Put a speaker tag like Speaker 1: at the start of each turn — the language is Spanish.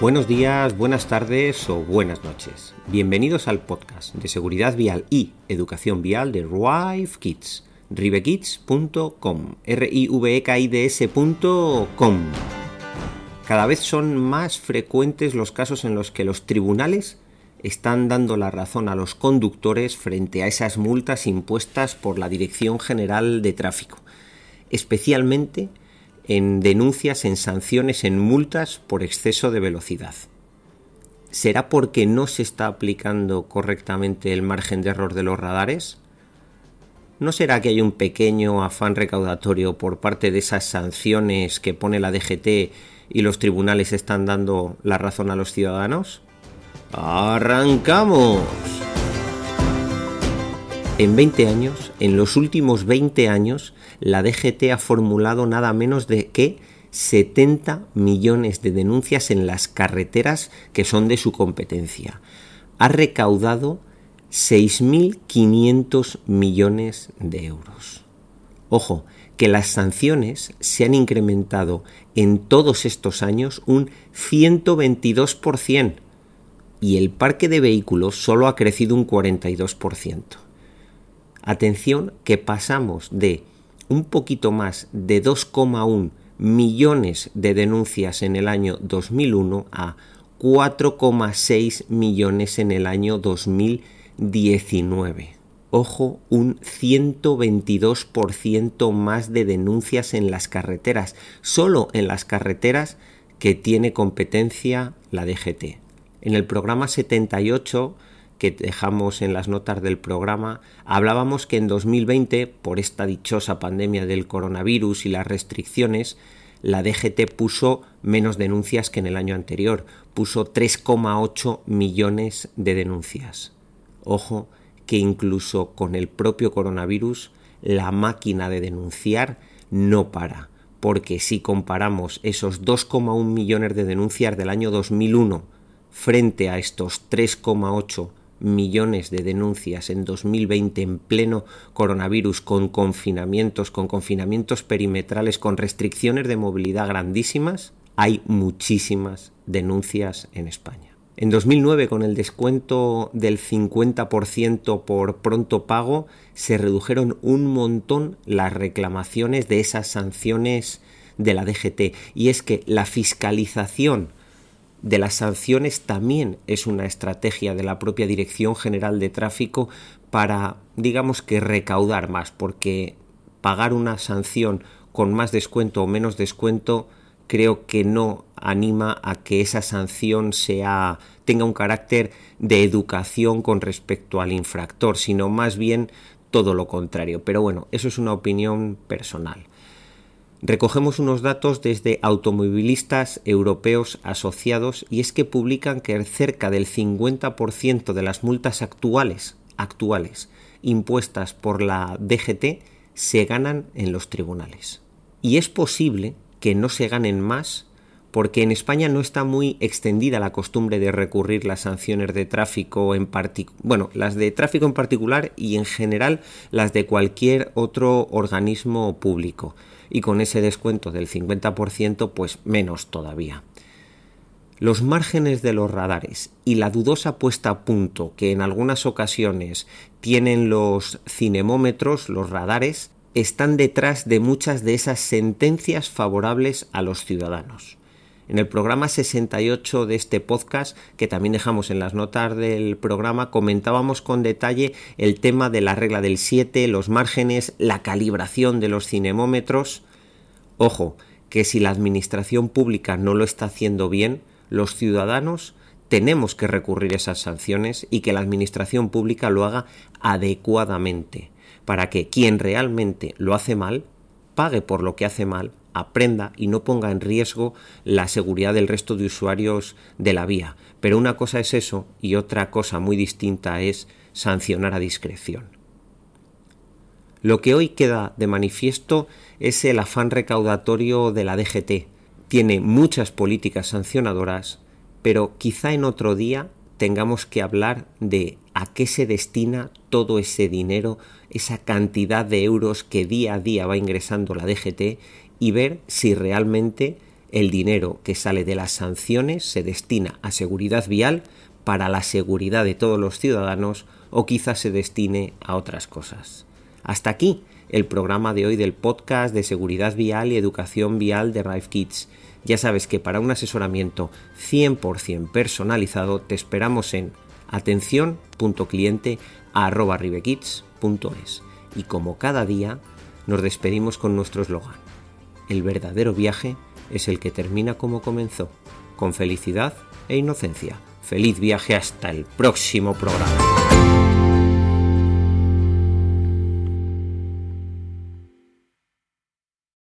Speaker 1: Buenos días, buenas tardes o buenas noches. Bienvenidos al podcast de seguridad vial y educación vial de Rive Kids. rivekids.com r i v e k i d s.com. Cada vez son más frecuentes los casos en los que los tribunales están dando la razón a los conductores frente a esas multas impuestas por la Dirección General de Tráfico, especialmente en denuncias, en sanciones, en multas por exceso de velocidad. ¿Será porque no se está aplicando correctamente el margen de error de los radares? ¿No será que hay un pequeño afán recaudatorio por parte de esas sanciones que pone la DGT y los tribunales están dando la razón a los ciudadanos? ¡Arrancamos! En 20 años, en los últimos 20 años, la DGT ha formulado nada menos de que 70 millones de denuncias en las carreteras que son de su competencia. Ha recaudado 6.500 millones de euros. Ojo, que las sanciones se han incrementado en todos estos años un 122% y el parque de vehículos solo ha crecido un 42%. Atención que pasamos de un poquito más de 2,1 millones de denuncias en el año 2001 a 4,6 millones en el año 2019. Ojo, un 122% más de denuncias en las carreteras, solo en las carreteras que tiene competencia la DGT. En el programa 78 que dejamos en las notas del programa, hablábamos que en 2020, por esta dichosa pandemia del coronavirus y las restricciones, la DGT puso menos denuncias que en el año anterior, puso 3,8 millones de denuncias. Ojo, que incluso con el propio coronavirus, la máquina de denunciar no para, porque si comparamos esos 2,1 millones de denuncias del año 2001 frente a estos 3,8 millones de denuncias en 2020 en pleno coronavirus con confinamientos, con confinamientos perimetrales, con restricciones de movilidad grandísimas, hay muchísimas denuncias en España. En 2009, con el descuento del 50% por pronto pago, se redujeron un montón las reclamaciones de esas sanciones de la DGT. Y es que la fiscalización de las sanciones también es una estrategia de la propia Dirección General de Tráfico para, digamos que, recaudar más, porque pagar una sanción con más descuento o menos descuento creo que no anima a que esa sanción tenga un carácter de educación con respecto al infractor, sino más bien todo lo contrario. Pero bueno, eso es una opinión personal. Recogemos unos datos desde automovilistas europeos asociados y es que publican que cerca del 50% de las multas actuales, actuales impuestas por la DGT se ganan en los tribunales. Y es posible que no se ganen más porque en España no está muy extendida la costumbre de recurrir las sanciones de tráfico en particular, bueno, las de tráfico en particular y en general las de cualquier otro organismo público. Y con ese descuento del 50%, pues menos todavía. Los márgenes de los radares y la dudosa puesta a punto que en algunas ocasiones tienen los cinemómetros, los radares, están detrás de muchas de esas sentencias favorables a los ciudadanos. En el programa 68 de este podcast, que también dejamos en las notas del programa, comentábamos con detalle el tema de la regla del 7, los márgenes, la calibración de los cinemómetros. Ojo, que si la administración pública no lo está haciendo bien, los ciudadanos tenemos que recurrir a esas sanciones y que la administración pública lo haga adecuadamente, para que quien realmente lo hace mal pague por lo que hace mal aprenda y no ponga en riesgo la seguridad del resto de usuarios de la vía. Pero una cosa es eso y otra cosa muy distinta es sancionar a discreción. Lo que hoy queda de manifiesto es el afán recaudatorio de la DGT. Tiene muchas políticas sancionadoras, pero quizá en otro día tengamos que hablar de a qué se destina todo ese dinero, esa cantidad de euros que día a día va ingresando la DGT y ver si realmente el dinero que sale de las sanciones se destina a seguridad vial para la seguridad de todos los ciudadanos o quizás se destine a otras cosas. Hasta aquí el programa de hoy del podcast de seguridad vial y educación vial de Rive Kids. Ya sabes que para un asesoramiento 100% personalizado te esperamos en atención.cliente.ribekids.es. Y como cada día, nos despedimos con nuestro eslogan. El verdadero viaje es el que termina como comenzó, con felicidad e inocencia. Feliz viaje hasta el próximo programa.